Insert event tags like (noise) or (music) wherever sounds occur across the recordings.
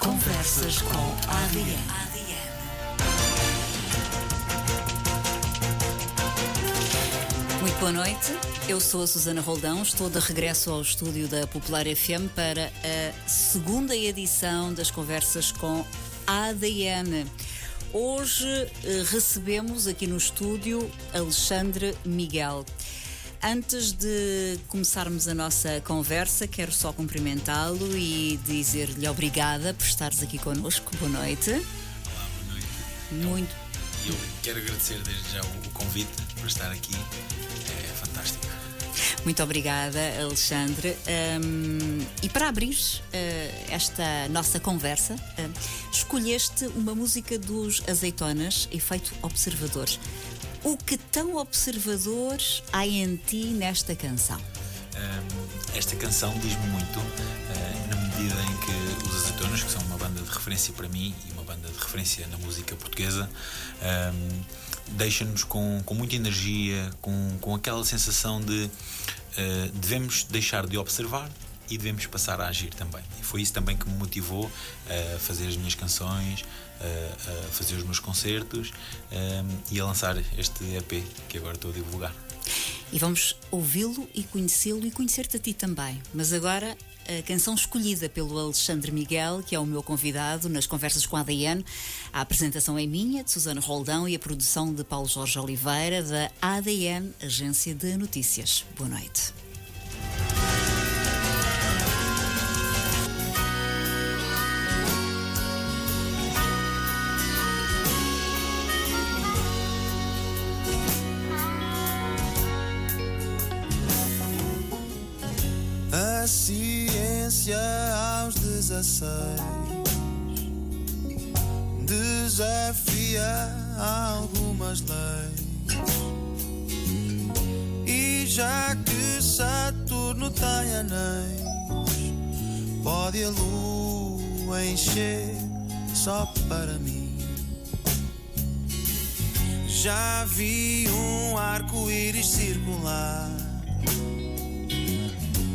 Conversas com a ADN. Muito boa noite. Eu sou a Susana Roldão, estou de regresso ao estúdio da Popular FM para a segunda edição das conversas com ADN. Hoje eh, recebemos aqui no estúdio Alexandre Miguel. Antes de começarmos a nossa conversa, quero só cumprimentá-lo e dizer-lhe obrigada por estares aqui connosco. Boa noite. Olá, boa noite. Muito. E eu quero agradecer desde já o, o convite para estar aqui. É fantástico. Muito obrigada, Alexandre. Um, e para abrir uh, esta nossa conversa, uh, escolheste uma música dos Azeitonas, Efeito Observador. O que tão observador há em ti nesta canção? Esta canção diz-me muito, uh, na medida em que os Azeitonas, que são uma banda de referência para mim e uma banda de referência na música portuguesa, um, deixa-nos com, com muita energia, com, com aquela sensação de uh, devemos deixar de observar e devemos passar a agir também. E foi isso também que me motivou a fazer as minhas canções, a fazer os meus concertos um, e a lançar este EP que agora estou a divulgar. E vamos ouvi-lo e conhecê-lo e conhecer-te a ti também. Mas agora a canção escolhida pelo Alexandre Miguel, que é o meu convidado nas conversas com a ADN. A apresentação é minha, de Susana Roldão, e a produção de Paulo Jorge Oliveira, da ADN, Agência de Notícias. Boa noite. 16 desafia algumas leis. E já que Saturno tem anéis, pode a lua encher só para mim. Já vi um arco-íris circular.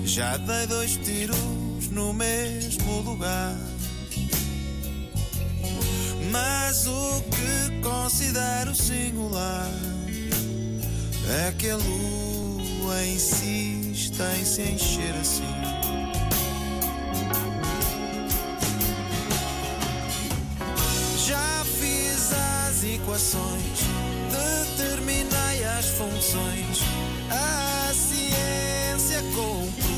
Já dei dois tiros no mesmo lugar. Mas o que considero singular é que a lua insiste em se encher assim. Já fiz as equações, determinei as funções. A ciência comprovou.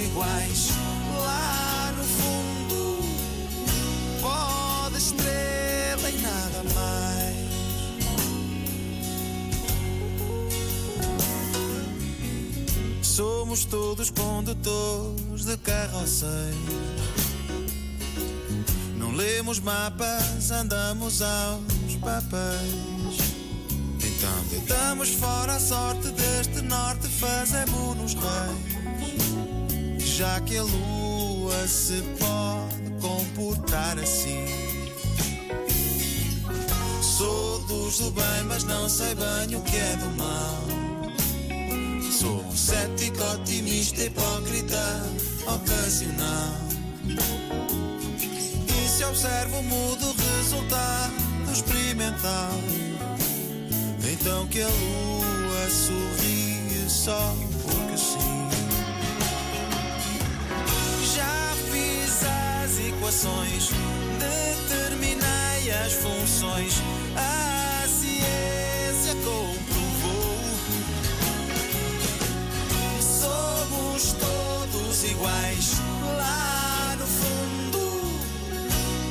Iguais lá no fundo. Pode estrela e nada mais. Somos todos condutores de carroceiros. Não lemos mapas, andamos aos papéis. Então deitamos fora a sorte deste norte, fazemos-nos reis. Já que a lua se pode comportar assim. Sou dos do bem, mas não sei bem o que é do mal. Sou um cético, otimista, hipócrita, ocasional. E se observo mudo resultado experimental, então que a lua sorri só equações, determinei as funções, a ciência comprovou. Somos todos iguais lá no fundo.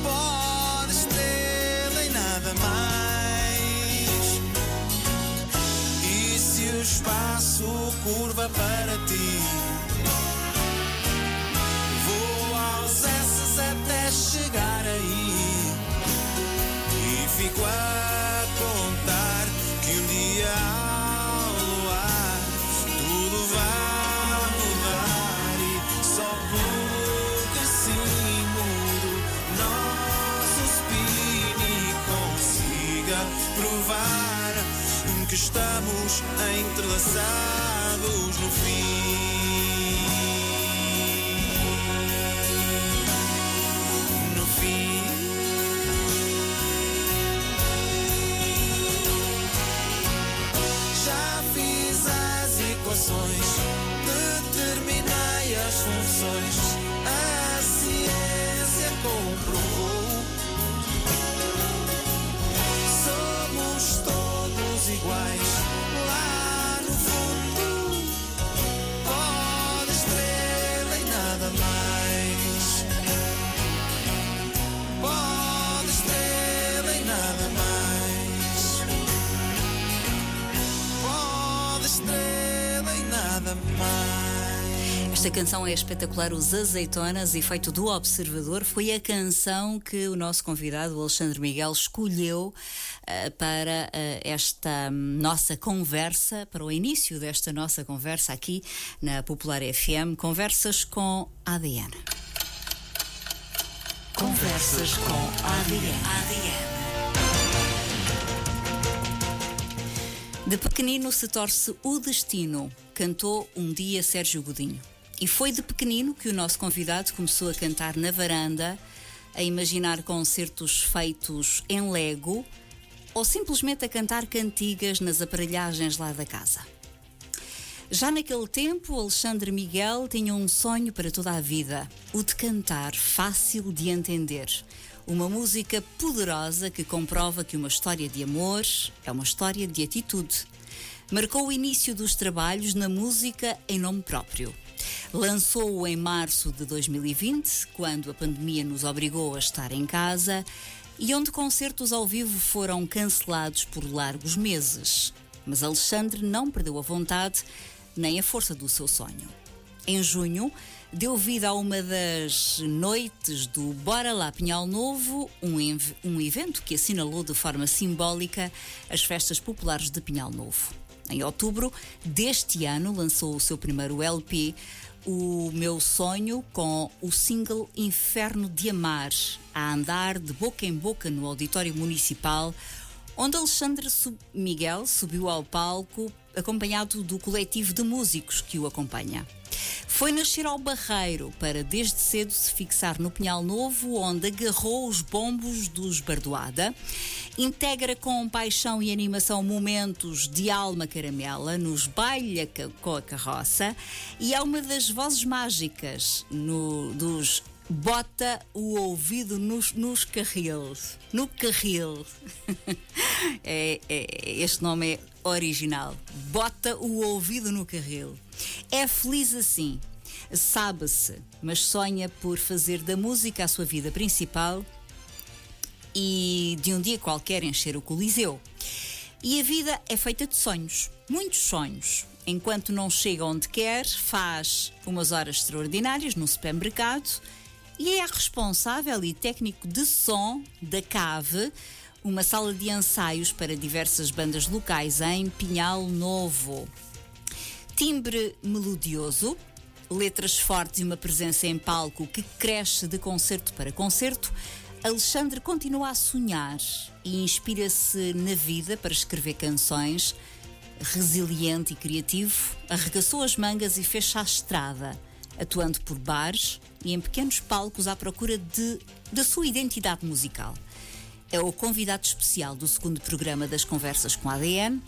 Pode estrela e nada mais. E se o espaço curva para chegar aí. E fico a contar que um dia ao luar tudo vai mudar e só porque sim mudo nosso spin e consiga provar que estamos entrelaçados no fim. corações. Esta canção é espetacular, Os Azeitonas, efeito do Observador. Foi a canção que o nosso convidado, o Alexandre Miguel, escolheu uh, para uh, esta nossa conversa, para o início desta nossa conversa aqui na Popular FM. Conversas com ADN. Conversas com ADN. ADN. De pequenino se torce o destino, cantou um dia Sérgio Godinho. E foi de pequenino que o nosso convidado começou a cantar na varanda, a imaginar concertos feitos em Lego ou simplesmente a cantar cantigas nas aparelhagens lá da casa. Já naquele tempo, Alexandre Miguel tinha um sonho para toda a vida: o de cantar fácil de entender. Uma música poderosa que comprova que uma história de amor é uma história de atitude. Marcou o início dos trabalhos na música em nome próprio. Lançou-o em março de 2020, quando a pandemia nos obrigou a estar em casa e onde concertos ao vivo foram cancelados por largos meses. Mas Alexandre não perdeu a vontade nem a força do seu sonho. Em junho, deu vida a uma das noites do Bora Lá Pinhal Novo, um, um evento que assinalou de forma simbólica as festas populares de Pinhal Novo. Em outubro deste ano, lançou o seu primeiro LP, O Meu Sonho, com o single Inferno de Amar, a andar de boca em boca no Auditório Municipal, onde Alexandre Miguel subiu ao palco acompanhado do coletivo de músicos que o acompanha. Foi nascer ao Barreiro para desde cedo se fixar no Pinhal Novo, onde agarrou os bombos dos Bardoada. Integra com paixão e animação momentos de alma caramela nos baile com a carroça e é uma das vozes mágicas no, dos bota o ouvido nos, nos carris. No carril. (laughs) é, é, este nome é original. Bota o ouvido no carril. É feliz assim. Sabe-se, mas sonha por fazer da música a sua vida principal e de um dia qualquer encher o Coliseu. E a vida é feita de sonhos, muitos sonhos. Enquanto não chega onde quer, faz umas horas extraordinárias no supermercado e é responsável e técnico de som da Cave, uma sala de ensaios para diversas bandas locais em Pinhal Novo. Timbre melodioso, letras fortes e uma presença em palco que cresce de concerto para concerto, Alexandre continua a sonhar e inspira-se na vida para escrever canções. Resiliente e criativo, arregaçou as mangas e fez a estrada, atuando por bares e em pequenos palcos à procura de, da sua identidade musical. É o convidado especial do segundo programa das Conversas com a ADN,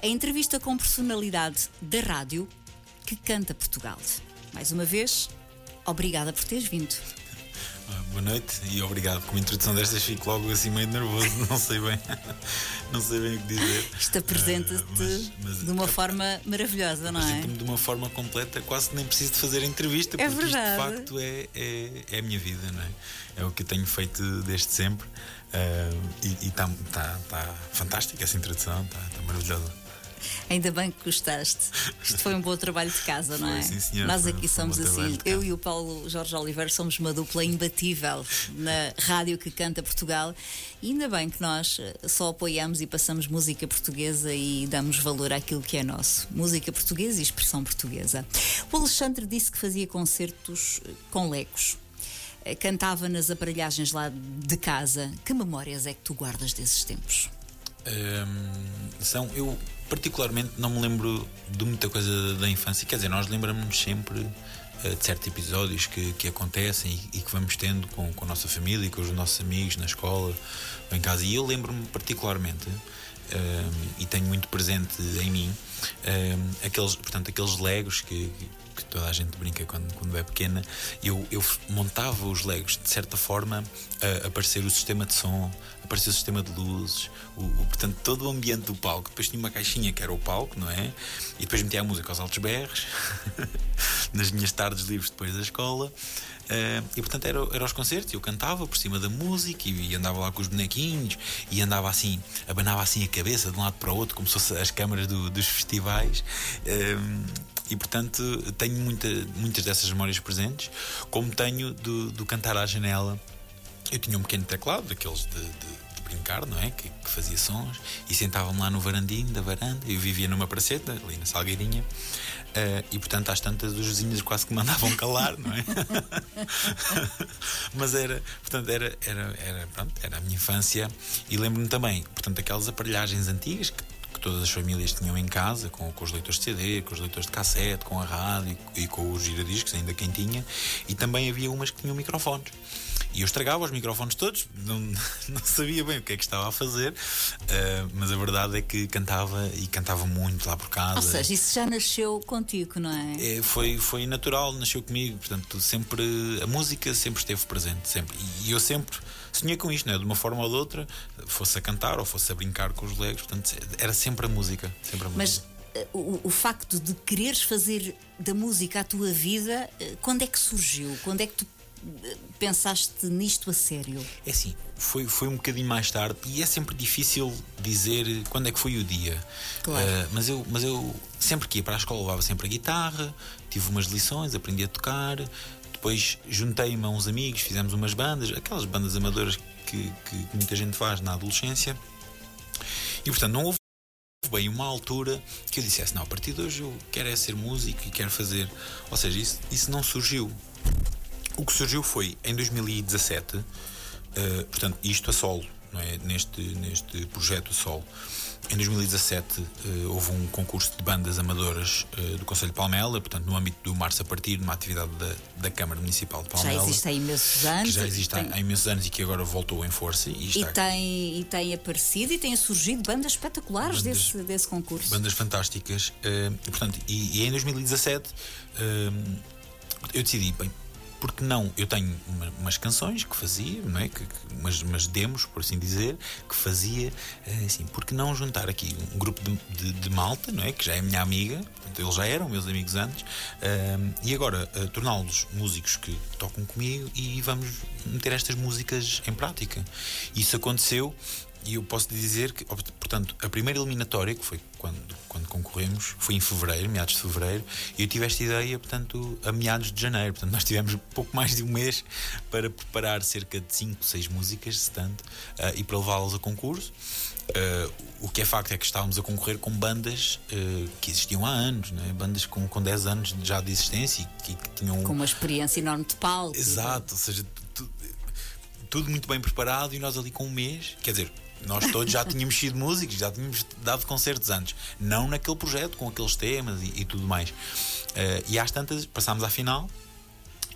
a entrevista com personalidade da rádio que canta Portugal. Mais uma vez, obrigada por teres vindo. Ah, boa noite e obrigado. Com a introdução destas fico logo assim meio nervoso, (laughs) não sei bem, não sei bem o que dizer. Isto apresenta-te uh, de uma forma maravilhosa, não é? De uma forma completa, quase nem preciso de fazer entrevista, é porque verdade. isto de facto é, é, é, a minha vida, não é? É o que eu tenho feito desde sempre e está tá, tá fantástica essa introdução, está tá maravilhosa. Ainda bem que gostaste. Isto foi um bom trabalho de casa, não é? Sim, senhor, Nós aqui um somos assim. Eu e o Paulo Jorge Oliveira somos uma dupla imbatível na rádio que canta Portugal. E ainda bem que nós só apoiamos e passamos música portuguesa e damos valor àquilo que é nosso. Música portuguesa e expressão portuguesa. O Alexandre disse que fazia concertos com legos eh, cantava nas aparelhagens lá de casa. Que memórias é que tu guardas desses tempos? Um, são, eu particularmente não me lembro de muita coisa da infância, quer dizer, nós lembramos sempre uh, de certos episódios que, que acontecem e, e, que vamos tendo com, com a nossa família e com os nossos amigos na escola ou em casa. E eu lembro-me particularmente. Um, e tenho muito presente em mim um, aqueles, portanto, aqueles legos que, que toda a gente brinca quando, quando é pequena, eu, eu montava os legos de certa forma a aparecer o sistema de som, aparecer o sistema de luzes, o, o, portanto, todo o ambiente do palco. Depois tinha uma caixinha que era o palco, não é? E depois metia a música aos altos berros. (laughs) nas minhas tardes livres depois da escola. Uh, e portanto era, era os concertos, eu cantava por cima da música e, e, andava lá com os bonequinhos e andava assim, abanava assim a cabeça de um lado para o outro, como se fossem as câmaras do, dos festivais. Uh, e portanto tenho muita, muitas dessas memórias presentes, como tenho do, do cantar à janela. Eu tinha um pequeno teclado, daqueles de, de brincar, não é? Que, que fazia sons e sentava-me lá no varandinho da varanda. Eu vivia numa praceta, ali na Salgueirinha, uh, e portanto, às tantas, os vizinhos quase que mandavam calar, não é? (laughs) Mas era, portanto, era, era, era, pronto, era a minha infância e lembro-me também, portanto, aquelas aparelhagens antigas que que todas as famílias tinham em casa, com, com os leitores de CD, com os leitores de cassete, com a rádio e, e com os giradiscos, ainda quem tinha, e também havia umas que tinham microfones. E eu estragava os microfones todos, não, (laughs) não sabia bem o que é que estava a fazer, uh, mas a verdade é que cantava e cantava muito lá por casa. Ou seja, isso já nasceu contigo, não é? é foi, foi natural, nasceu comigo, portanto, sempre a música sempre esteve presente, sempre. E eu sempre sonhei com isto, não é? De uma forma ou de outra, fosse a cantar ou fosse a brincar com os legos, portanto, era sempre a música. Sempre a. Mas eh, o, o, facto de quereres fazer da música a tua vida, eh, quando é que surgiu? Quando é que tu pensaste nisto a sério? É assim, foi, foi um bocadinho mais tarde e é sempre difícil dizer quando é que foi o dia. Claro. Uh, mas, eu, mas eu sempre que ia para a escola levava sempre a guitarra, tive umas lições, aprendi a tocar. Depois juntei-me a uns amigos, fizemos umas bandas, aquelas bandas amadoras que, que muita gente faz na adolescência. E portanto, não houve bem uma altura que eu dissesse: Não, a partir de hoje eu quero é ser músico e quero fazer. Ou seja, isso, isso não surgiu. O que surgiu foi em 2017, uh, eh, portanto, isto a solo, é? neste, neste projeto a solo. Em 2017 uh, eh, houve um concurso de bandas amadoras uh, do Conselho de Palmela, portanto, no âmbito do Março a Partir, numa atividade da, da Câmara Municipal de Palmela. Já existe há imensos anos. Que já existe tem... há imensos anos e que agora voltou em força. E, está... e, tem, e tem aparecido e têm surgido bandas espetaculares bandas, desse, desse concurso. Bandas fantásticas. Uh, portanto, e, e, em 2017 eu decidi, bem, porque não? Eu tenho uma, umas canções que fazia, não é? Que, que, umas, umas demos, por assim dizer, que fazia eh, assim, porque não juntar aqui um grupo de, de, de malta, não é? Que já é minha amiga, eles já eram meus amigos antes, uh, e agora uh, torná-los músicos que tocam comigo e vamos meter estas músicas em prática. Isso aconteceu e eu posso dizer que, portanto, a primeira eliminatória, que foi quando, quando concorremos, foi em fevereiro, meados de fevereiro, e eu tive esta ideia, portanto, a meados de janeiro. Portanto, nós tivemos pouco mais de um mês para preparar cerca de 5, 6 músicas, se tanto, uh, e para levá-las a concurso. Uh, o que é facto é que estávamos a concorrer com bandas uh, que existiam há anos, né? bandas com, com 10 anos já de existência e que, que tinham. Com uma experiência enorme de palco. Exato, ou seja, tudo, tudo muito bem preparado e nós ali com um mês, quer dizer, nós todos já tínhamos sido músicos, já tínhamos dado concertos antes, não naquele projeto, com aqueles temas e, e tudo mais. Uh, e às tantas passámos à final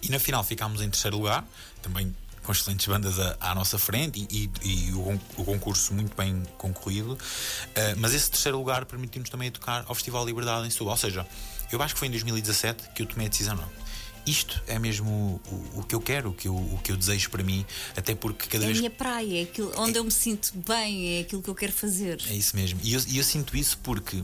e na final ficámos em terceiro lugar, também com excelentes bandas à, à nossa frente e, e, e o, o, concurso muito bem concorrido. Uh, mas esse terceiro lugar permitiu-nos também tocar ao Festival Liberdade em Setúbal. Ou seja, eu acho que foi em 2017 que eu tomei a decisão, não isto é mesmo o, o, que eu quero, o que eu, o que eu desejo para mim, até porque cada é vez. É a minha praia, é aquilo, onde é... eu me sinto bem, é aquilo que eu quero fazer. É isso mesmo. E eu, eu sinto isso porque.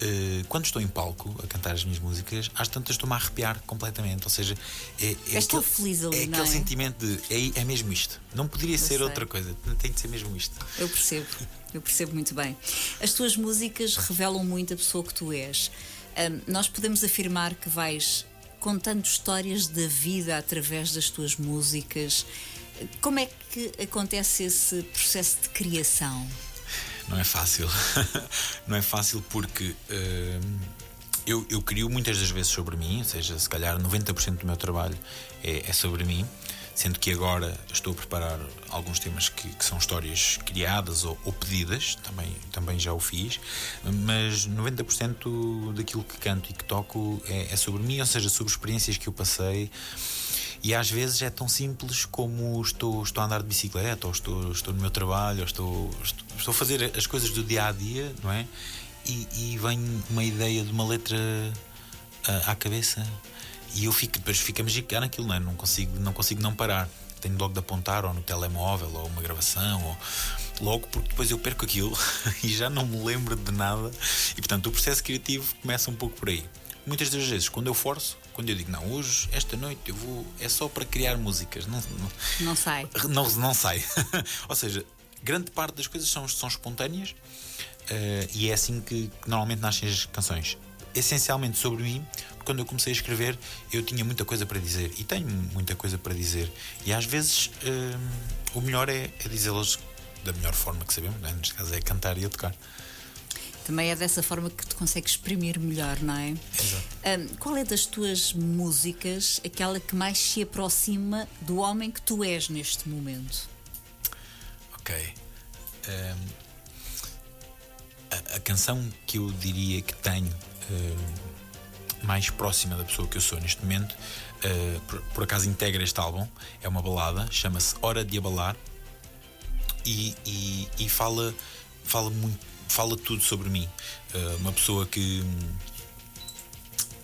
Uh, quando estou em palco a cantar as minhas músicas, às tantas estou-me a arrepiar completamente. Ou seja, é, é aquele, feliz ali, é aquele é? sentimento de é, é mesmo isto. Não poderia eu ser sei. outra coisa, tem de ser mesmo isto. Eu percebo, eu percebo muito bem. As tuas músicas revelam muito a pessoa que tu és. Um, nós podemos afirmar que vais contando histórias da vida através das tuas músicas. Como é que acontece esse processo de criação? Não é fácil. (laughs) Não é fácil porque uh, eu, eu crio muitas das vezes sobre mim, ou seja, se calhar 90% do meu trabalho é, é sobre mim sendo que agora estou a preparar alguns temas que, que são histórias criadas ou, ou, pedidas, também, também já o fiz, mas 90% daquilo que canto e que toco é, é sobre mim, ou seja, sobre experiências que eu passei. E às vezes é tão simples como estou, estou a andar de bicicleta, ou estou, estou no meu trabalho, ou estou, estou, estou a fazer as coisas do dia a dia, não é? E, e vem uma ideia de uma letra à, à cabeça e eu fico, depois fico a magicar naquilo, não, é? não, consigo, não consigo não parar. Tenho logo de apontar ou no telemóvel ou uma gravação ou logo porque depois eu perco aquilo (laughs) e já não me lembro de nada. E portanto o processo criativo começa um pouco por aí. Muitas das vezes, quando eu forço, Quando eu digo, não, hoje, esta noite eu vou. É só para criar músicas. Não, não, Não sai. (laughs) não, não sai. (laughs) Ou seja, grande parte das coisas são, são espontâneas eh, e é assim que, que normalmente nascem as canções. Essencialmente sobre mim, porque quando eu comecei a escrever eu tinha muita coisa para dizer e tenho muita coisa para dizer. E às vezes eh, o melhor é, é dizê-las da melhor forma que sabemos, né? neste caso é cantar e a tocar. Também é dessa forma que te consegues exprimir melhor, não é? Exato. Ahm, qual é das tuas músicas aquela que mais se aproxima do homem que tu és neste momento? Ok. Ehm, a, a canção que eu diria que tenho mais próxima da pessoa que eu sou neste momento, eh, por, por acaso integra este álbum, é uma balada, chama-se Hora de Abalar e, e, e fala, fala, muito, fala tudo sobre mim. Eh, uma pessoa que,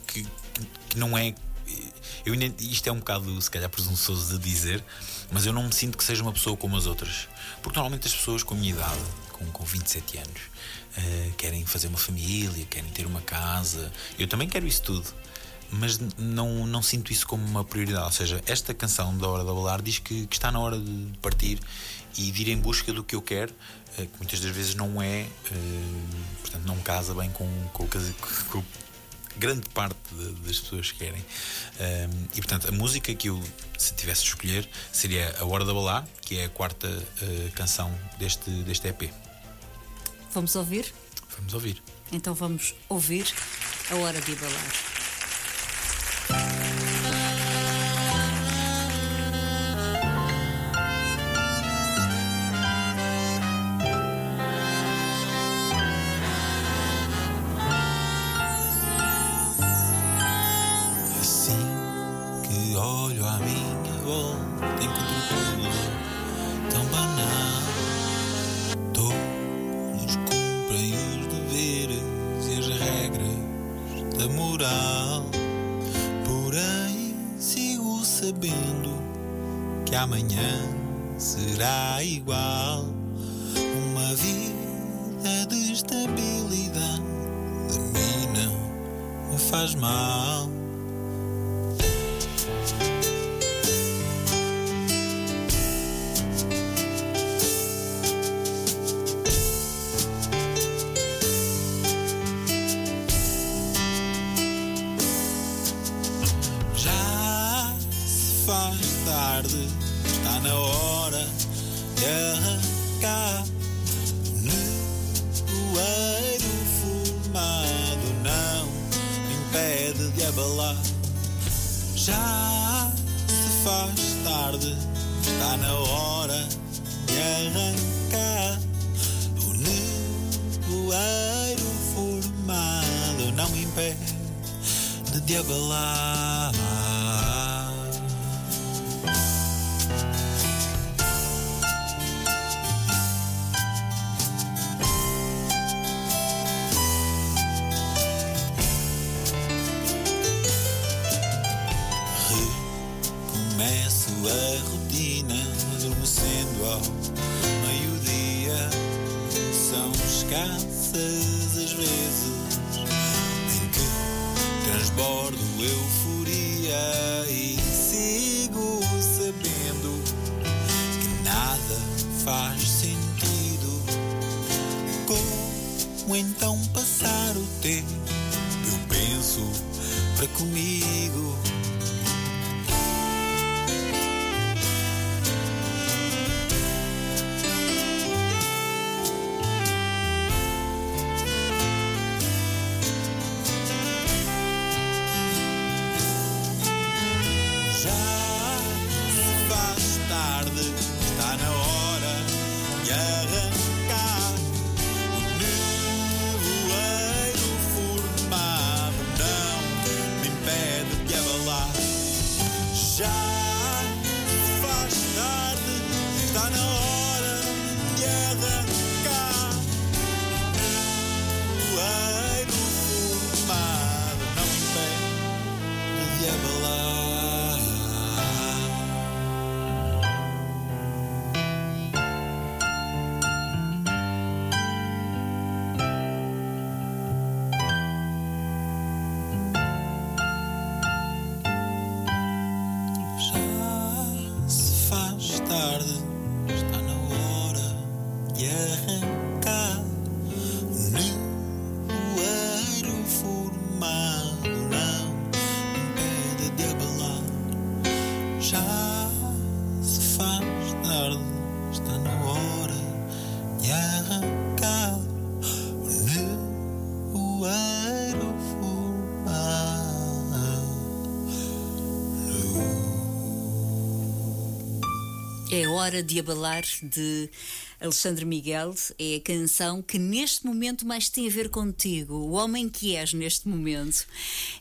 que, que não é. Eu isto é um bocado, se calhar, presunçoso de dizer, mas eu não me sinto que seja uma pessoa como as outras. Porque normalmente as pessoas com a minha idade, com, com 27 anos, eh, querem fazer uma família, querem ter uma casa. Eu também quero isso tudo. Mas não, não sinto isso como uma prioridade. Ou seja, esta canção da Hora da Balar diz que, que está na hora de partir e de ir em busca do que eu quero, eh, que muitas das vezes não é, eh, portanto, não casa bem com, com, com o grande parte de- das pessoas querem. Um, e portanto, a música que eu, se tivesse de escolher, seria A Hora da Balar, que é a quarta uh, canção deste, deste EP. Vamos ouvir? Vamos ouvir. Então vamos ouvir a hora de abalar. Faz mal. Já se faz tarde, está na hora de arrancar. Já se faz tarde, está na hora de arrancar. O nevoeiro formado não impede de abalar. Escassas as vezes em que transbordo euforia e sigo sabendo que nada faz sentido. Como então passar o tempo? Eu penso para comigo. Hora de abalar de Alexandre Miguel. É a canção que neste momento mais tem a ver contigo, o homem que és neste momento.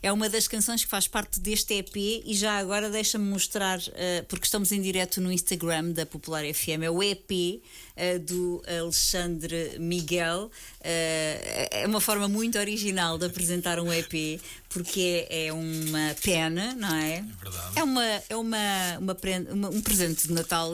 É uma das canções que faz parte deste EP e já agora deixa-me mostrar, eh, porque estamos em direto no Instagram da Popular FM, é o EP eh, do Alexandre Miguel. Eh, é uma forma muito original de apresentar um EP, porque é, é uma pena, não é? É verdade. É, uma, é uma, uma uma- um presente de Natal,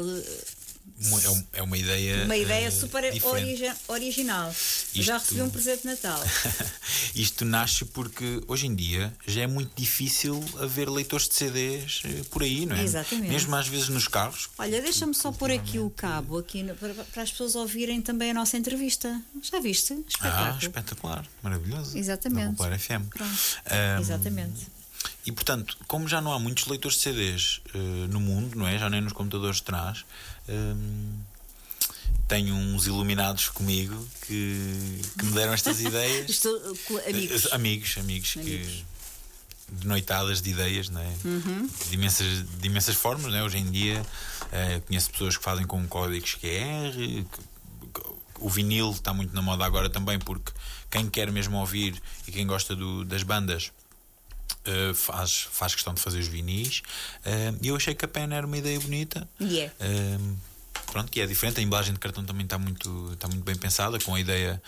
Uma- é um- É uma ideia. uma ideia eh, super origi- original. Já Isto- recebi um presente de Natal. (laughs) Isto nasce porque hoje em dia já é muito difícil haver leitores de CDs eh, por aí, não é? Exatamente. Mesmo às vezes nos carros. Olha, deixa-me só pôr aqui o cabo aqui para, para as pessoas ouvirem também a nossa entrevista. Já viste? Ah, Espetáculo. espetacular, maravilhoso. Exatamente. Na Popular FM. Pronto. Ahm, Exatamente. E portanto, como já não há muitos leitores de CDs eh, no mundo, não é? Já nem nos computadores de trás, hum, tenho uns iluminados comigo que, que me deram estas (laughs) ideias. Estou uh, amigos. Eh, Amigos, amigos, Amigos. que de noitadas de ideias, não é? de, imensas, de imensas formas, não é? Hoje em dia eh, conheço pessoas que fazem com códigos QR, que- o vinil está muito na moda agora também, porque quem quer mesmo ouvir e quem gosta do- das bandas. Eh, faz, faz questão de fazer os vinis e eu achei que a pena era uma ideia bonita E é. Ahm, pronto, que é diferente. A embalagem de cartão também está muito, está muito bem pensada, com a ideia,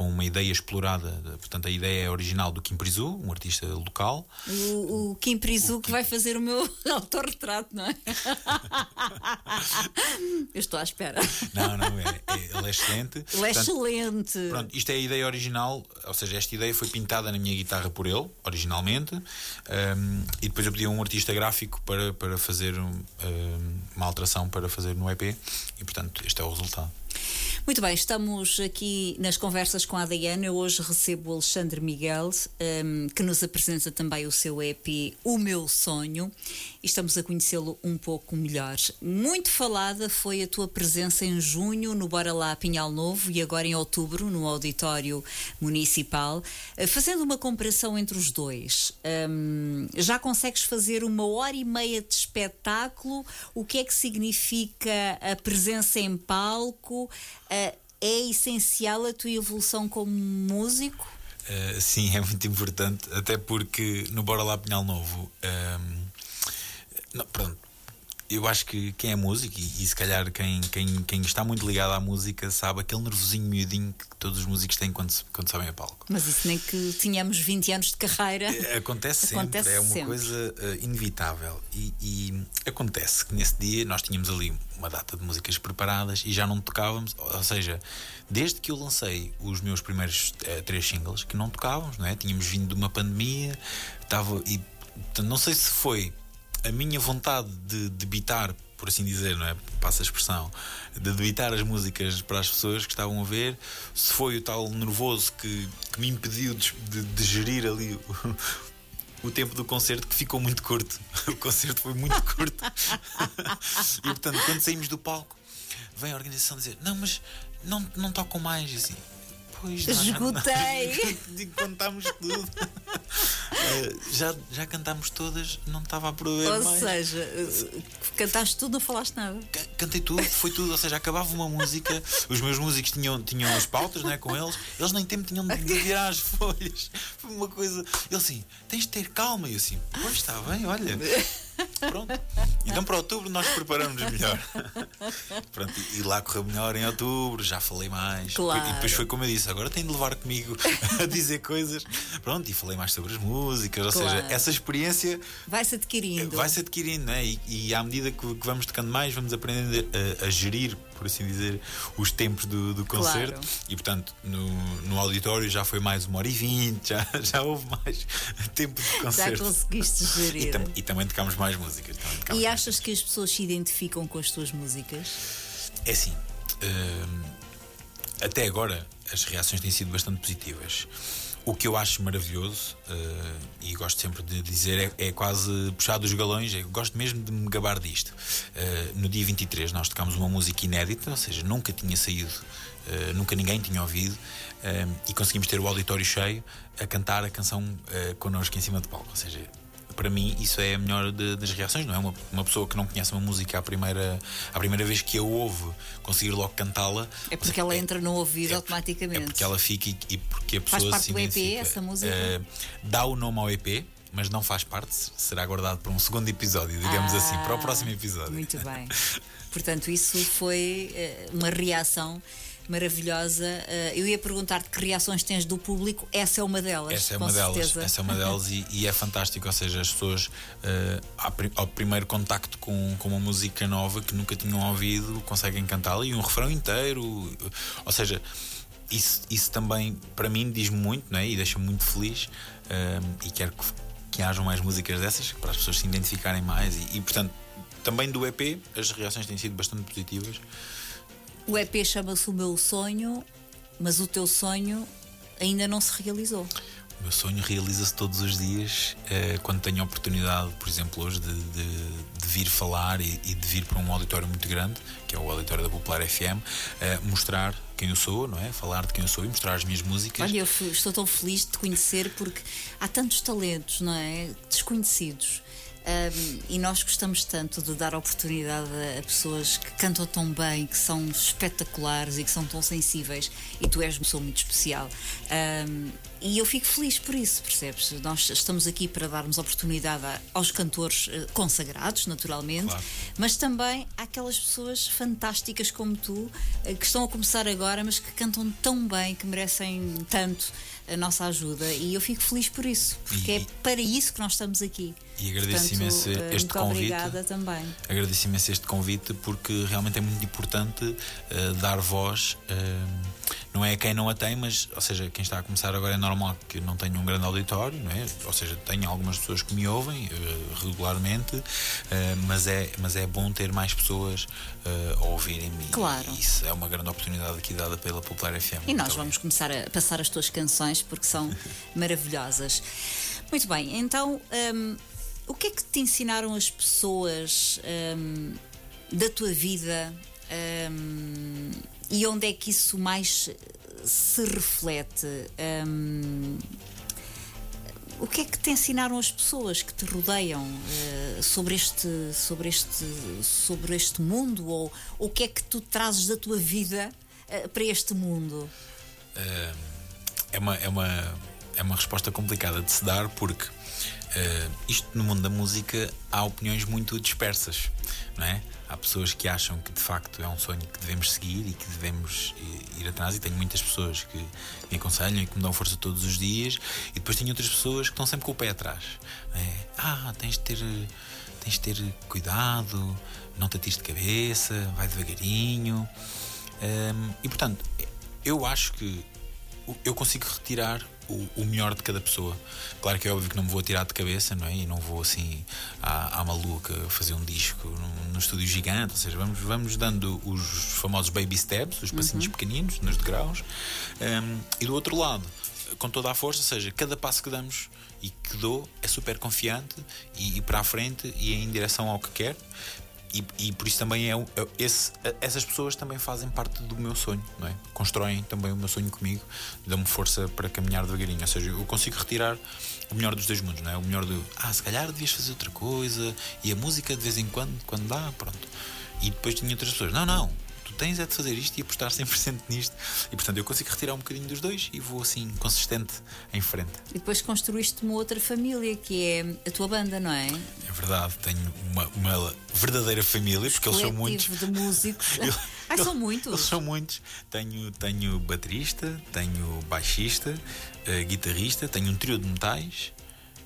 com uma ideia explorada. Portanto, a ideia é original do Kim Prizu, um artista local. O, o Kim Prizu que vai fazer o meu (laughs) autorretrato, não é? (laughs) Eu estou à espera. Não, não, é, é- ele é excelente. Ele é Portanto, excelente. Pronto, isto é a ideia original, ou seja, esta ideia foi pintada na minha guitarra por ele, originalmente, ahm, e depois eu pedi a um artista gráfico para, para fazer um, ahm, uma alteração para fazer no EP, e portanto, este é o resultado. Muito bem, estamos aqui nas conversas com a Diana. Eu hoje recebo o Alexandre Miguel, hum, que nos apresenta também o seu EP O Meu Sonho, e estamos a conhecê-lo um pouco melhor. Muito falada foi a tua presença em junho no Bora Lá Pinhal Novo e agora em outubro no Auditório Municipal. Eh, Fazendo uma comparação entre os dois, hum, já consegues fazer uma hora e meia de espetáculo? O que é que significa a presença em palco? Eh, é essencial a tua evolução como músico? Uh, sim, (laughs) é muito importante, até porque no Bora Lá Pinhal Novo, um, não, pronto, eu acho que quem é músico e, e se calhar quem, quem, quem está muito ligado à música sabe aquele nervosinho miudinho que todos os músicos têm quando, quando sobem a palco. Mas isso nem que tínhamos 20 anos de carreira. É, Acontece sempre, Acontece é uma sempre. coisa uh, inevitável. E, e acontece que nesse dia nós tínhamos ali uma data de músicas preparadas e já não tocávamos, ou seja, desde que eu lancei os meus primeiros eh, três singles, que não tocávamos, não é? Tínhamos vindo de uma pandemia, estava. E, não sei se foi a minha vontade de debitar, por assim dizer, não é? Passa a expressão, de debitar as músicas para as pessoas que estavam a ver, se foi o tal nervoso que, que me impediu de, de- de gerir ali o, (laughs) o tempo do concerto que ficou muito curto. (laughs) O concerto foi muito curto. (laughs) e portanto, quando saímos do palco, vem a organização dizer: Não, mas não, não tocam mais. E assim, pois nós- Esgotei. Digo, cantámos tudo. Eh, já, já cantámos todas, não estava a prover Ou mais. seja, eh, cantaste tudo, não falaste nada. Ca- Cantei tudo, foi tudo, ou seja, acabava uma música, os meus músicos tinham, tinham as pautas não é, com eles, eles nem tempo tinham de virar as folhas. Foi uma coisa. Ele assim, tens de ter calma. E eu assim, pois está bem, olha. Pronto. Então para outubro nós preparamos melhor. Pronto, e lá correu melhor em outubro, já falei mais. Claro. E depois foi como eu disse, agora tenho de levar comigo (laughs) a dizer coisas. Pronto, e falei mais sobre as músicas, ou Claro. seja, essa experiência Vai-se adquirindo. vai-se adquirindo, não é? E, e à medida que, que vamos tocando mais, vamos aprendendo a, a gerir, por assim dizer, os tempos do, do concerto. Claro. E portanto, no, no auditório já foi mais uma hora e vinte, já, (laughs) já houve mais (laughs) tempo de Já concerto. conseguiste E, gerir. tam- e também tocámos mais músicas. tocámos E mais. achas que as pessoas se identificam com as tuas músicas? É assim, hum, até agora as reações têm sido bastante positivas. O que eu acho maravilhoso, eh, e gosto sempre de dizer, é, é quase puxar dos galões, é, gosto mesmo de me gabar disto. Eh, no dia 23 nós tocámos uma música inédita, ou seja, nunca tinha saído, eh, nunca ninguém tinha ouvido, e conseguimos ter o auditório cheio a cantar a canção eh, connosco em cima de palco. Ou seja, para mim isso é a melhor de- das reações, não é? Uma, uma pessoa que não conhece uma música à primeira, à primeira vez que a ouve, conseguir logo cantá-la. É porque ela entra no ouvido é- automaticamente. É porque ela fica e, e porque a pessoa Faz parte se do EP, essa música? Eh, dá o nome ao EP, mas não faz parte, será guardado para um segundo episódio, digamos Ah, assim, para o próximo episódio. Muito (laughs) bem. Portanto, isso foi eh, uma reação maravilhosa. Eh, eu ia perguntar-te que reações tens do público, essa é uma delas. Essa é com uma delas, certeza. essa é uma delas (laughs) e, e é fantástico, ou seja, as pessoas eh, ao, pri- ao primeiro contacto com, com uma música nova que nunca tinham ouvido conseguem cantá-la e um refrão inteiro, ou seja, isso, isso também para mim diz muito né, e deixa-me muito feliz eh, e quero que, que hajam mais músicas dessas para as pessoas se identificarem mais e, e, portanto também do EP as reações têm sido bastante positivas. O EP chama-se O Meu Sonho, mas o teu sonho ainda não se realizou. O meu sonho realiza-se todos os dias eh, quando tenho a oportunidade, por exemplo, hoje de, de- de vir falar e, e de vir para um auditório muito grande, que é o auditório da Popular FM, eh, mostrar quem eu sou, não é? Falar de quem eu sou e mostrar as minhas músicas. Olha, eu estou tão feliz de te conhecer porque há tantos talentos, não é? Desconhecidos. Ahm, e nós gostamos tanto de dar oportunidade a, a pessoas que cantam tão bem, que são espetaculares e que são tão sensíveis. E tu és uma pessoa muito especial. Ahm, e eu fico feliz por isso, percebes? Nós estamos aqui para darmos oportunidade aos cantores eh, consagrados, naturalmente, Claro. mas também àquelas pessoas fantásticas como tu, eh, que estão a começar agora, mas que cantam tão bem, que merecem tanto a nossa ajuda. E eu fico feliz por isso, porque E- é para isso que nós estamos aqui. E agradeço Portanto, imenso eh, este convite. obrigada também. Agradeço imenso este convite porque realmente é muito importante eh, dar voz. eh, não é a quem não a tem, mas, ou seja, quem está a começar agora é normal que não tenha um grande auditório, não é? Ou seja, tenho algumas pessoas que me ouvem eh, regularmente, eh, mas, é, mas é bom ter mais pessoas eh, a ouvirem-me. Claro. E Isso é uma grande oportunidade aqui dada pela Popular FM. E nós Muito vamos começar a passar as tuas canções porque são (laughs) maravilhosas. Muito bem, então hum, o que é que te ensinaram as pessoas hum, da tua vida hum, e onde é que isso mais se reflete? Hum, o que é que te ensinaram as pessoas que te rodeiam eh, sobre, este, sobre, este, sobre este mundo? Ou o que é que tu trazes da tua vida eh, para este mundo? é uma, é uma, é uma resposta complicada de se dar porque eh, isto no mundo da música há opiniões muito dispersas, não é? Há pessoas que acham que de facto é um sonho que devemos seguir e que devemos i- ir atrás, e tenho muitas pessoas que me aconselham e que me dão força todos os dias, e depois tenho outras pessoas que estão sempre com o pé atrás. é? Ah, tens de ter. Tens de ter cuidado, não te atires de cabeça, vai devagarinho. Hum, e portanto, eu acho que eu consigo retirar o, o melhor de cada pessoa. Claro que é óbvio que não me vou tirar de cabeça, não é? E não vou assim à, à maluca fazer um disco num, num estúdio gigante. Ou seja, vamos, vamos dando os famosos baby steps, os passinhos pequeninos, nos degraus. Hum, e do outro lado, com toda a força, ou seja, cada passo que damos e que dou é super confiante e, e para a frente e em direção ao que quero. E, e por isso também é, é- esse- essas pessoas também fazem parte do meu sonho, não é? Constroem também o meu sonho comigo, dão-me força para caminhar devagarinho. Ou seja, eu consigo retirar o melhor dos dois mundos, não é? O melhor do ah, se calhar devias fazer outra coisa e a música de vez em quando, quando dá, pronto. E depois tinha outras pessoas, não, não, tu tens é de fazer isto e apostar 100% nisto. E portanto eu consigo retirar um bocadinho dos dois e vou assim consistente em frente. E depois construíste uma outra família que é a tua banda, não é? É verdade, tenho uma, uma verdadeira família, porque eles são muitos. Coletivo de músicos. (laughs) ah, são Eles muitos. são muitos. Tenho, tenho baterista, tenho baixista, eh, guitarrista, tenho um trio de metais,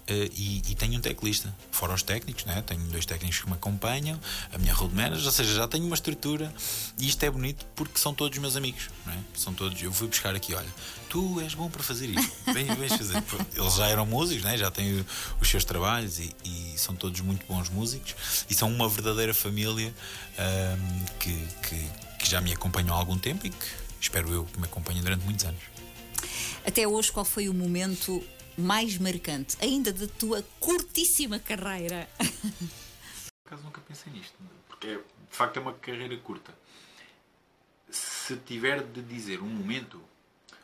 e, e, tenho um teclista, fora os técnicos, né? tenho dois técnicos que me acompanham, a minha road manager, ou seja, já tenho uma estrutura e isto é bonito porque são todos meus amigos, é? são todos. Eu fui buscar aqui, olha, tu és bom para fazer isto, vem, vens fazer. Eles já eram músicos, né? já têm os seus trabalhos e, e, são todos muito bons músicos e são uma verdadeira família um, que, que, que já me acompanham há algum tempo e que espero eu que me acompanhem durante muitos anos. Até hoje, qual foi o momento mais marcante, ainda da tua curtíssima carreira? Por acaso nunca pensei nisto, porque de facto é uma carreira curta. Se tiver de dizer um momento,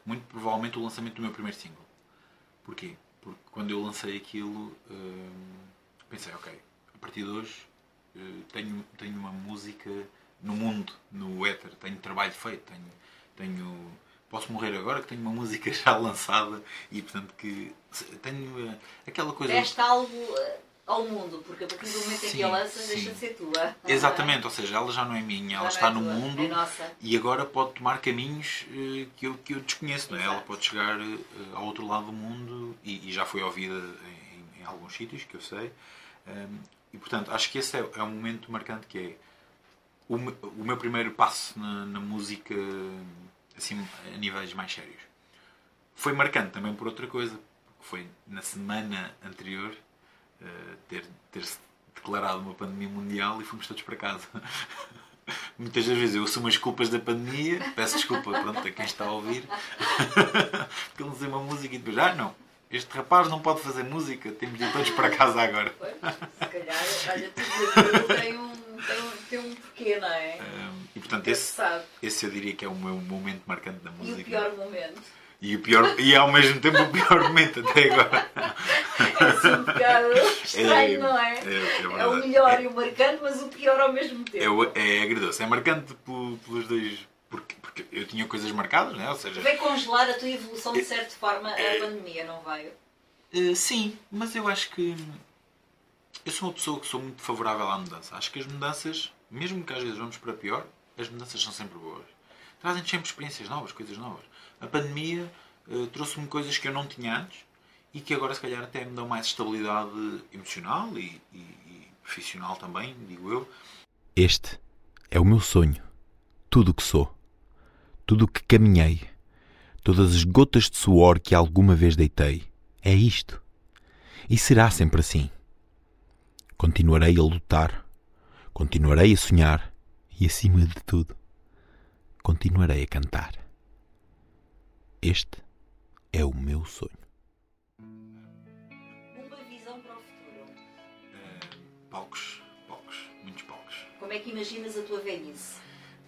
muito provavelmente o lançamento do meu primeiro single. Porquê? Porque quando eu lancei aquilo, hum, pensei, ok, a partir de hoje hum, tenho, tenho uma música no mundo, no éter, tenho trabalho feito, tenho, tenho posso morrer agora que tenho uma música (laughs) já lançada e portanto que tenho uh, aquela coisa. Deste algo uh, ao mundo, porque a partir do momento sim, em que a lanças deixa de ser tua. Exatamente, ou seja, ela já não é minha, ela está é no tua, mundo é e agora pode tomar caminhos uh, que, eu, que eu desconheço, não é? Ela pode chegar ao outro lado do mundo e, e já foi ouvida em, em, alguns sítios que eu sei. Um, e portanto, acho que esse é, é um momento marcante que é o, o meu primeiro passo na, na música assim, a níveis mais sérios. Foi marcante também por outra coisa, que foi na semana anterior uh, ter, ter-se declarado uma pandemia mundial e fomos todos para casa. (laughs) Muitas das vezes eu assumo as culpas da pandemia, peço desculpa pronto, a quem está a ouvir, (laughs) porque ele uma música e depois, ah não, este rapaz não pode fazer música, temos de ir todos para casa agora. Pois, se calhar, olha, tudo tem um tem, um, tem um porquê, não é? Um, e portanto, esse, esse eu diria que é o meu momento marcante da música. E o pior momento? E, o pior, e ao mesmo tempo o pior momento até agora. (laughs) É assim um bocado estranho, é, não é? É, é, é o melhor e o marcante, mas o pior ao mesmo tempo. É, é agridoce. É marcante pelos dois. Porque, porque eu tinha coisas marcadas, não é? Ou seja, Veio congelar a tua evolução de certa forma a é. pandemia, não veio? Uh, sim, mas eu acho que eu sou uma pessoa que sou muito favorável à mudança. Acho que as mudanças, mesmo que às vezes vamos para pior, as mudanças são sempre boas. Trazem sempre experiências novas, coisas novas. A pandemia uh, trouxe-me coisas que eu não tinha antes e que agora, se calhar, até me dão mais estabilidade emocional e, e, e profissional também, digo eu. Este é o meu sonho. Tudo o que sou. Tudo o que caminhei. Todas as gotas de suor que alguma vez deitei. É isto. E será sempre assim. Continuarei a lutar, continuarei a sonhar e, acima de tudo, continuarei a cantar. Este é o meu sonho. Uma visão para o futuro. Uh, palcos, palcos, muitos palcos. Como é que imaginas a tua velhice?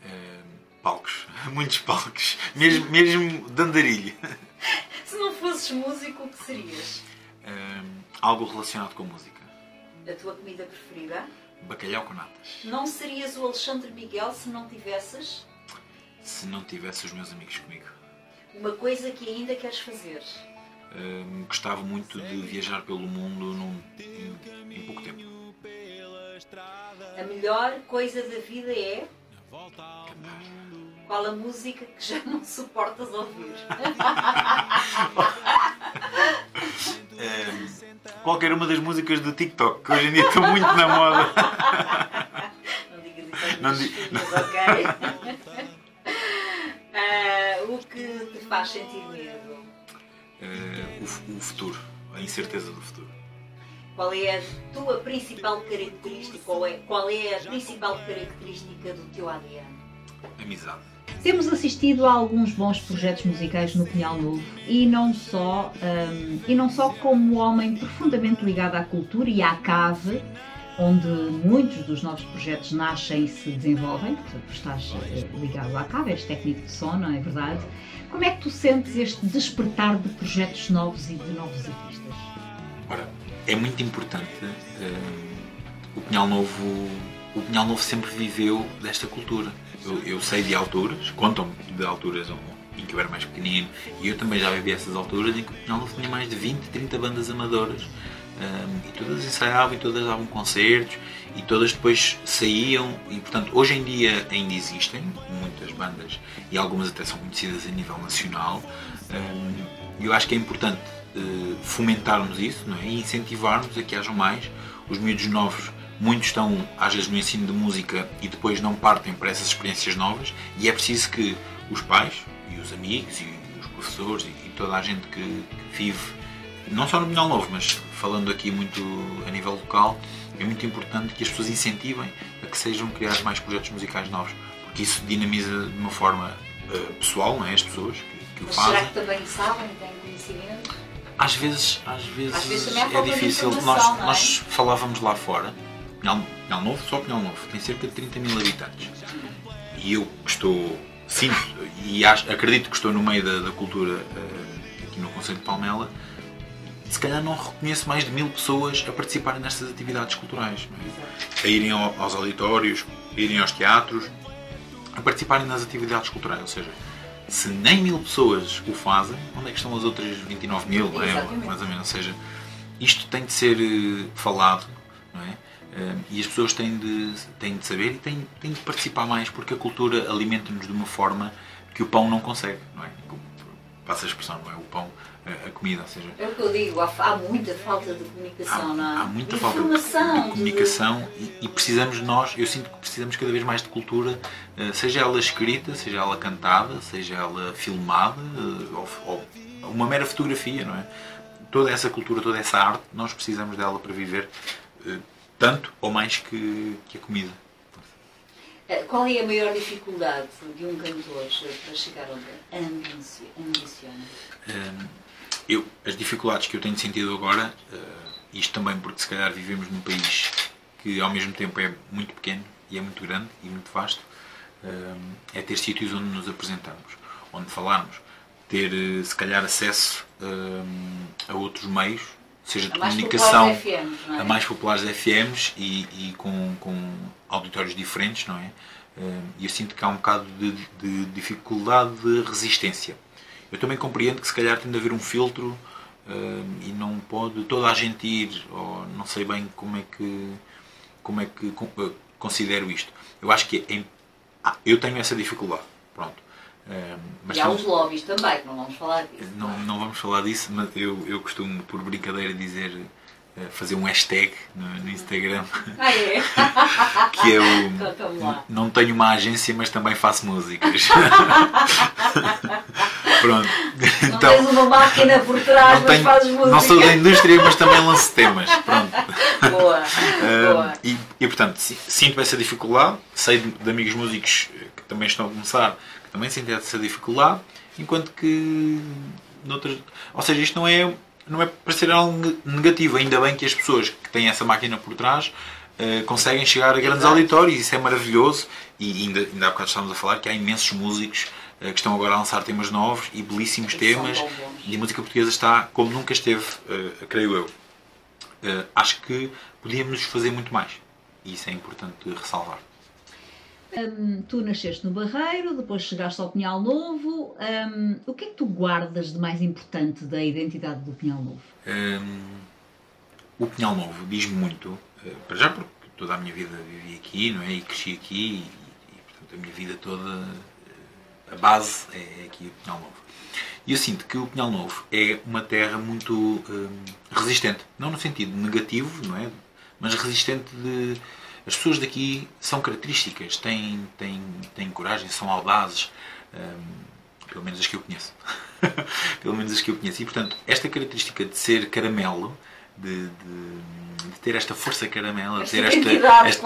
Uh, palcos, (laughs) muitos palcos, mesmo, mesmo de andarilho. (laughs) Se não fosses músico, o que serias? Uh, algo relacionado com música. A tua comida preferida? Bacalhau com natas. Não serias o Alexandre Miguel se não tivesses? Se não tivesse os meus amigos comigo. Uma coisa que ainda queres fazer? Uh, gostava muito de viajar pelo mundo num, em, em pouco tempo. A melhor coisa da vida é? Cantar. Qual a música que já não suportas ouvir? (laughs) qualquer uma das músicas do TikTok, que hoje em dia estão muito na moda. Não digas isso ok? uh, o que te faz sentir medo? Uh, o, o futuro, a incerteza do futuro. Qual é a tua principal característica? Qual é, qual é a principal característica do teu ADN? Amizade. Temos assistido a alguns bons projetos musicais no Pinhal Novo e não só, um, e não só como homem profundamente ligado à cultura e à cave, onde muitos dos novos projetos nascem e se desenvolvem, portanto estás eh, ligado à cave, és técnico de som, não é verdade? Como é que tu sentes este despertar de projetos novos e de novos artistas? Ora, é muito importante. Um, o Pinhal Novo, o Pinhal Novo sempre viveu desta cultura eu, eu sei de alturas, contam-me de alturas em que eu era mais pequenino e eu também já vivi essas alturas em que o Penalva tinha mais de 20, 30 bandas amadoras um, e todas ensaiavam e todas davam concertos e todas depois saíam e portanto hoje em dia ainda existem muitas bandas e algumas até são conhecidas a nível nacional e um, eu acho que é importante eh, fomentarmos isso não é? e incentivarmos a que hajam mais. Os miúdos novos, muitos estão às vezes no ensino de música e depois não partem para essas experiências novas e é preciso que os pais e os amigos e os professores e, toda a gente que, vive, não só no Pinhal Novo, mas falando aqui muito a nível local, é muito importante que as pessoas incentivem a que sejam criados mais projetos musicais novos, porque isso dinamiza de uma forma uh, pessoal, não é? As pessoas que, que Mas o fazem. será que também sabem, têm conhecimento? Às vezes, às vezes, Às vezes é difícil. Nós, é? nós falávamos lá fora, Pinhal, só Pinhal Novo, tem cerca de 30 mil habitantes. E eu que estou, sinto e acho- acredito que estou no meio da, da cultura eh, aqui no Conselho de Palmela, se calhar não reconheço mais de mil pessoas a participarem nestas atividades culturais. não é? A irem ao- aos auditórios, a irem aos teatros, a participarem nas atividades culturais. Ou seja, se nem mil pessoas o fazem, onde é que estão as outras 29 mil? é? Mais ou menos. Ou seja, isto tem de ser eh, falado, não é? Eh, E as pessoas têm de, têm de saber e têm, têm de participar mais porque a cultura alimenta-nos de uma forma que o pão não consegue, não é? Passa a expressão, não é? O pão, a, a comida, ou seja, É o que eu digo, há, há muita falta de há, comunicação, não é? há muita falta de, informação, de comunicação e, e precisamos nós, eu sinto que precisamos cada vez mais de cultura, eh, seja ela escrita, seja ela cantada, seja ela filmada, eh, ou, ou uma mera fotografia, não é? Toda essa cultura, toda essa arte, nós precisamos dela para viver eh, tanto ou mais que, que a comida. Eh, Qual é a maior dificuldade de um cantor para chegar onde ambici- ambiciona? Hum, eu, as dificuldades que eu tenho sentido agora, eh, isto também porque se calhar vivemos num país que ao mesmo tempo é muito pequeno e é muito grande e muito vasto, hum, é ter sítios onde nos apresentarmos, onde falarmos, ter eh, se calhar acesso hum, a outros meios, seja de A mais comunicação, populares FMs, é? a mais populares FMs e, e com, com auditórios diferentes, não é? Hum, E eu sinto que há um bocado de, de dificuldade de resistência. Eu também compreendo que se calhar tem de haver um filtro hum, e não pode toda a gente ir, ou não sei bem como é que, como é que eh, considero isto. Eu acho que é, ah, eu tenho essa dificuldade. Pronto. Hum, mas E há os lobbies também, que não vamos falar disso. não, não vamos falar disso, mas eu, eu costumo, por brincadeira, dizer eh, fazer um hashtag no, no Instagram Ah, é? (laughs) que é o não tenho uma agência, mas também faço músicas. (laughs) Pronto. Não tens uma máquina por trás, mas tenho- fazes música. não sou da indústria, mas também lanço temas. Pronto. Boa, Ah, (laughs) boa. e, e, portanto, si- sinto essa dificuldade. Sei de, de amigos músicos que também estão a começar também sentem essa dificuldade, enquanto que noutras. Ou seja, isto não é, não é para ser algo neg- negativo. Ainda bem que as pessoas que têm essa máquina por trás eh, conseguem chegar a grandes Exato. auditórios, isso é maravilhoso. E ainda, ainda há bocado estávamos a falar que há imensos músicos eh, que estão agora a lançar temas novos e belíssimos E são temas. E a música portuguesa está como nunca esteve, eh, creio eu. Acho que podíamos fazer muito mais. E isso é importante ressalvar. Hum, tu nasceste no Barreiro, depois chegaste ao Pinhal Novo. Hum, o que é que tu guardas de mais importante da identidade do Pinhal Novo? Hum, o Pinhal Novo diz-me muito, eh, para já porque toda a minha vida vivi aqui, não é? E cresci aqui e, e, portanto a minha vida toda, eh, a base é aqui o Pinhal Novo. E eu sinto que o Pinhal Novo é uma terra muito resistente, não no sentido negativo, não é? Mas resistente de. As pessoas daqui são características, têm, têm, têm coragem, são audazes, hum, pelo menos as que eu conheço. (laughs) pelo menos as que eu conheço. E portanto, esta característica de ser caramelo, de, de- de ter esta força caramelo, de ter esta, esta-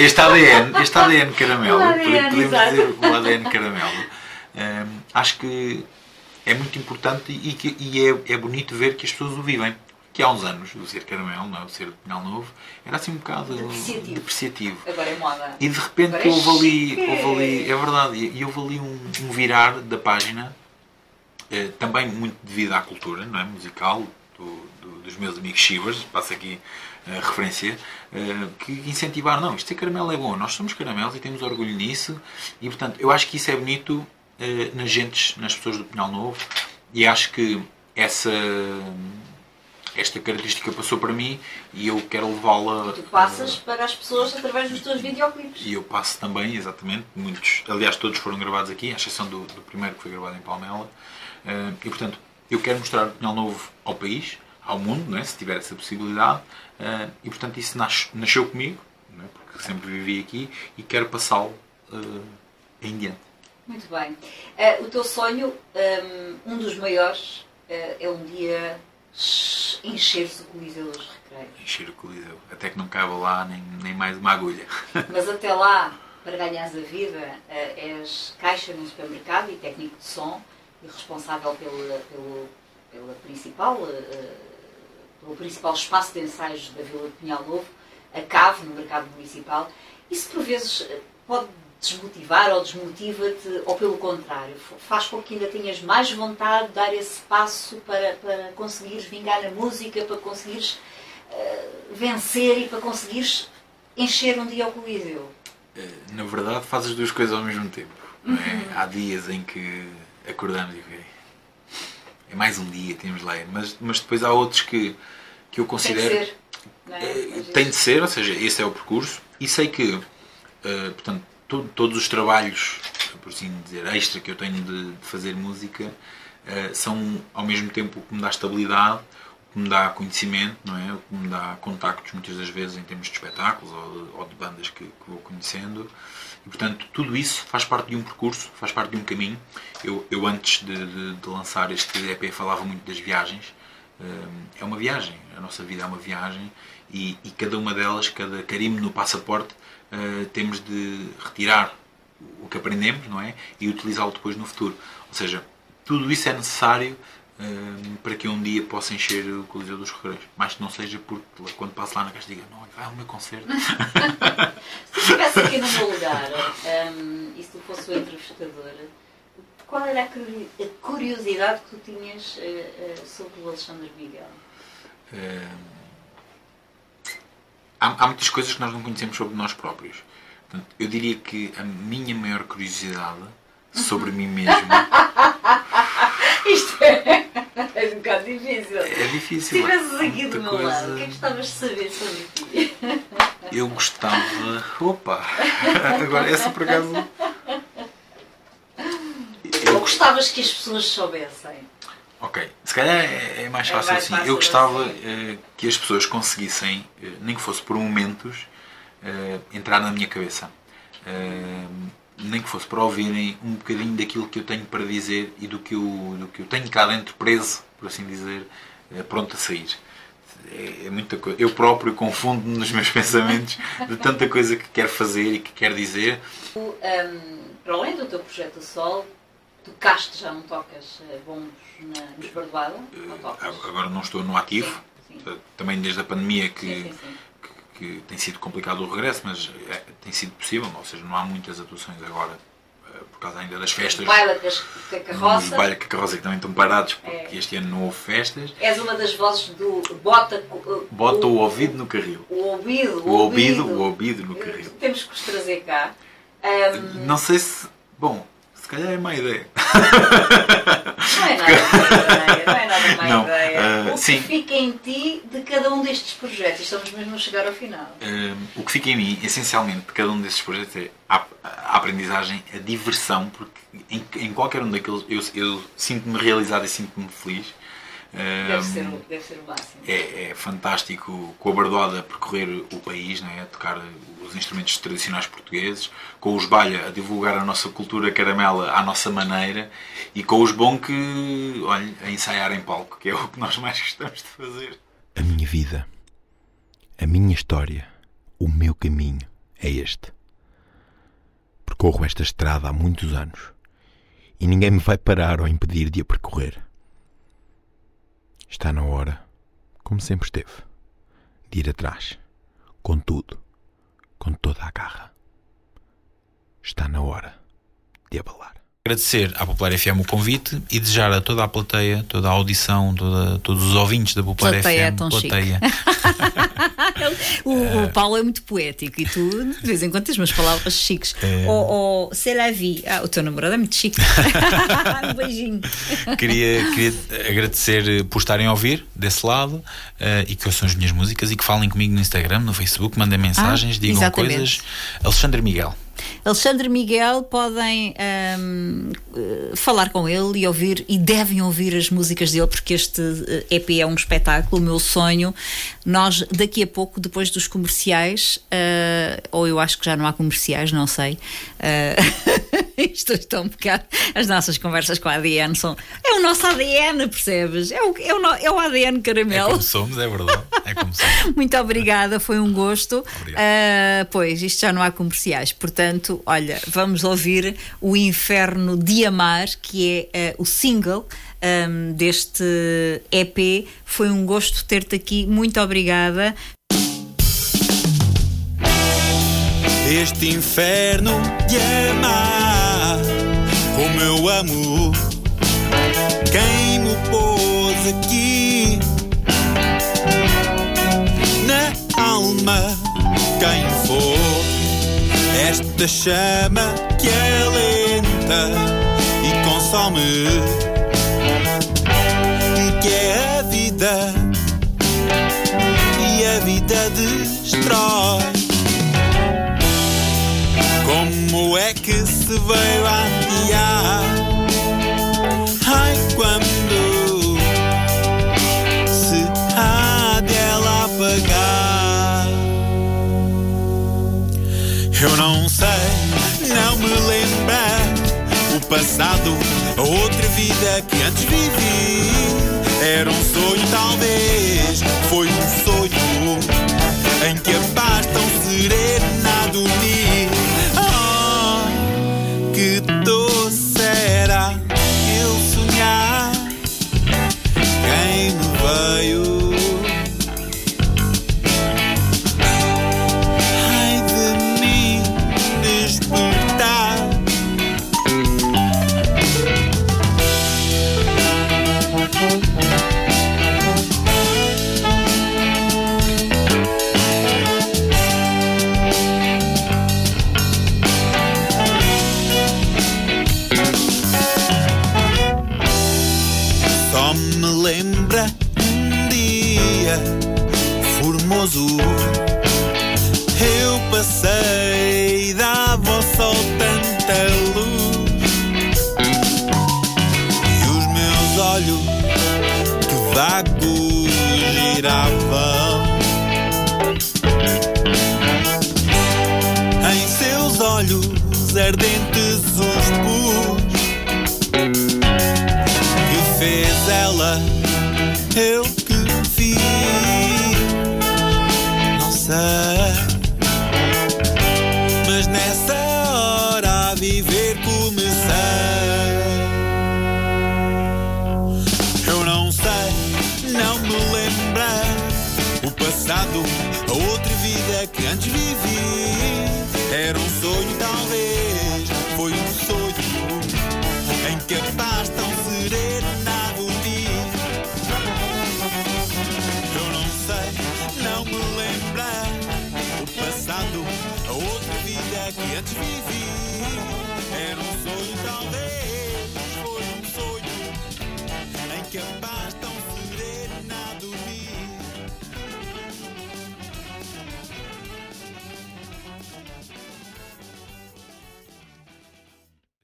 este ADN, este ADN caramelo, (laughs) ADN, podemos dizer o ADN caramelo, hum, acho que é muito importante e, e é, é bonito ver que as pessoas o vivem. Que há uns anos, o ser caramelo, não é? o ser de Pinhal Novo, era assim um bocado Depreciativo. depreciativo. Agora é moda. E de repente Agora é houve ali, chique. houve ali, é verdade, e houve ali um, um virar da página, eh, também muito devido à cultura não é? musical do- do- dos meus amigos Chivas, passo aqui a referência, eh, que incentivaram, não, isto ser caramelo é bom, nós somos caramelos e temos orgulho nisso, e portanto eu acho que isso é bonito eh, nas gentes, nas pessoas do Pinhal Novo, e acho que essa esta característica passou para mim e eu quero levá-la Tu passas para as pessoas através dos teus videoclipes. e eu passo também, exatamente, muitos, aliás todos foram gravados aqui, à exceção do, do primeiro que foi gravado em Palmela. Eh, e portanto, eu quero mostrar o Pinhal Novo ao país, ao mundo, não é? se tiver essa possibilidade, uh, e portanto isso nasce, nasceu comigo, é? porque sempre vivi aqui e quero passá-lo uh, em diante. Muito bem. Uh, o teu sonho, um, um dos maiores, é um dia encher-se o Coliseu dos Recreios. Encher o Coliseu, até que não cabe lá nem, nem mais uma agulha. (laughs) Mas até lá, para ganhares a vida, és caixa num supermercado e técnico de som e responsável pela, pelo, pela principal, pelo principal espaço de ensaios da Vila de Pinhal Novo, a CAV, no mercado municipal. Isso por vezes pode desmotivar ou desmotiva-te, ou pelo contrário, faz com que ainda tenhas mais vontade de dar esse passo para, para conseguires vingar a música, para conseguires uh, vencer e para conseguires encher um dia o Coliseu? Eh, na verdade, faz as duas coisas ao mesmo tempo. É? Uhum. Há dias em que acordamos e okay, é mais um dia, temos lá, mas, mas depois há outros que, que eu considero. Tem de ser. É? tem de ser, ou seja, esse é o percurso, e sei que, uh, portanto, todo, todos os trabalhos, por assim dizer, extra que eu tenho de, de fazer música uh, são ao mesmo tempo o que me dá estabilidade, o que me dá conhecimento, não é? o que me dá contactos muitas das vezes em termos de espetáculos ou ou de bandas que, que, vou conhecendo. E, portanto, tudo isso faz parte de um percurso, faz parte de um caminho. Eu, eu antes de, de, de lançar este EP, falava muito das viagens. Uh, é uma viagem, a nossa vida é uma viagem e, e cada uma delas, cada carimbo no passaporte, uh, temos de retirar o que aprendemos não é? e utilizá-lo depois no futuro. Ou seja, tudo isso é necessário uh, para que um dia possa encher o Coliseu dos Correios. Mas que não seja porque quando passo lá na caixa diga, não, vai ao meu concerto. (laughs) se estivesse aqui no meu lugar um, e se tu fosse o entrevistador, qual era a curiosidade que tu tinhas uh, sobre o Alexandre Miguel? Há, há, muitas coisas que nós não conhecemos sobre nós próprios. Portanto, eu diria que a minha maior curiosidade sobre mim mesmo. (laughs) Isto é, é um bocado difícil. É difícil. Se estivesses aqui do meu coisa... lado, o que é que gostavas de saber sobre ti? (laughs) Eu gostava. Opa! (laughs) Agora, essa por acaso. Eu... Ou gostavas que as pessoas soubessem? Ok, se calhar é, é mais fácil é mais assim. Fácil eu gostava assim. uh, que as pessoas conseguissem, uh, nem que fosse por momentos, uh, entrar na minha cabeça. nem que fosse para ouvirem um bocadinho daquilo que eu tenho para dizer e do que eu, do que eu tenho cá dentro preso, por assim dizer, pronto a sair. É, é muita coisa. Eu próprio confundo-me nos meus (laughs) pensamentos de tanta coisa que quero fazer e que quero dizer. Um, para além do teu projeto Sol, tocaste já, não tocas bombos na, nos Bardoada? Agora não estou no ativo, sim, sim. também desde a pandemia que, sim, que, que, tem sido complicado o regresso, mas é, tem sido possível, ou seja, não há muitas atuações agora eh, por causa ainda das festas. Os baila com a carroça. Os baila com a carroça que também estão parados porque é. este ano não houve festas. És uma das vozes do bota, bota o, o ouvido no carril. O ouvido, o, o ouvido, ouvido, o ouvido no carril. Temos que os trazer cá. Um... Não sei se. Bom, se calhar é má ideia. Não é nada má ideia, não é nada má não, ideia. Uh, o que sim. fica em ti de cada um destes projetos? Estamos mesmo a chegar ao final. Uh, o que fica em mim, essencialmente, de cada um destes projetos é a, a aprendizagem, a diversão, porque em, em qualquer um daqueles eu, eu sinto-me realizado e sinto-me feliz. Deve ser, deve ser o máximo. É, é, fantástico com a Bardoada percorrer o país, né, a tocar os instrumentos tradicionais portugueses, com os Balha a divulgar a nossa cultura caramela à nossa maneira e com os Bom que, olha, a ensaiar em palco, que é o que nós mais gostamos de fazer. A minha vida, a minha história, o meu caminho é este. Percorro esta estrada há muitos anos e ninguém me vai parar ou impedir de a percorrer. Está na hora, como sempre esteve, de ir atrás, com tudo, com toda a garra. Está na hora de abalar. Agradecer à Popular FM o convite e desejar a toda a plateia, toda a audição, toda, todos os ouvintes da Popular plateia FM. É tão plateia. (laughs) o, uh, o, Paulo é muito poético e tu, de vez em quando, tens umas palavras chiques. Uh, ou, ou c'est la vie. Ah, o teu namorado é muito chique. (laughs) um beijinho. Queria, queria agradecer por estarem a ouvir desse lado uh, e que ouçam as minhas músicas e que falem comigo no Instagram, no Facebook, mandem mensagens, ah, digam exatamente. coisas. Alexandre Miguel. Alexandre Miguel podem um, falar com ele e ouvir, e devem ouvir as músicas dele, porque este EP é um espetáculo. O meu sonho, nós daqui a pouco, depois dos comerciais, uh, ou eu acho que já não há comerciais, não sei. Uh, (laughs) (laughs) isto está um bocado. As nossas conversas com a ADN são. É o nosso ADN, percebes? É o, é o, é o ADN caramelo. É como somos, é verdade. É como somos. (laughs) Muito obrigada, foi um gosto. Uh, pois, isto já não há comerciais. Portanto, olha, vamos ouvir o Inferno de Amar, que é uh, o single. Um, deste EP. Foi um gosto ter-te aqui. Muito obrigada. Este inferno de amar, como eu amo, quem me pôs aqui na alma, quem for esta chama que é lenta e consome, que é a vida e a vida destrói. É que se veio a adiar? Ai, quando se há dela apagar? Eu não sei, não me lembrar o passado, a outra vida que antes vivi. Era um sonho, talvez, foi um sonho em que a paz tão serena